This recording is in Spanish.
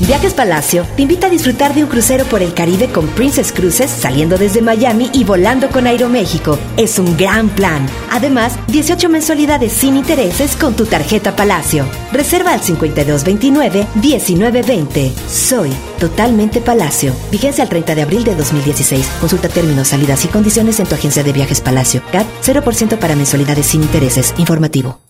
Viajes Palacio te invita a disfrutar de un crucero por el Caribe con Princess Cruises saliendo desde Miami y volando con Aeroméxico. Es un gran plan. Además, 18 mensualidades sin intereses con tu tarjeta Palacio. Reserva al 5229-1920. Soy totalmente Palacio. Vigencia al 30 de abril de 2016. Consulta términos, salidas y condiciones en tu agencia de viajes Palacio. CAT 0% para mensualidades sin intereses. Informativo.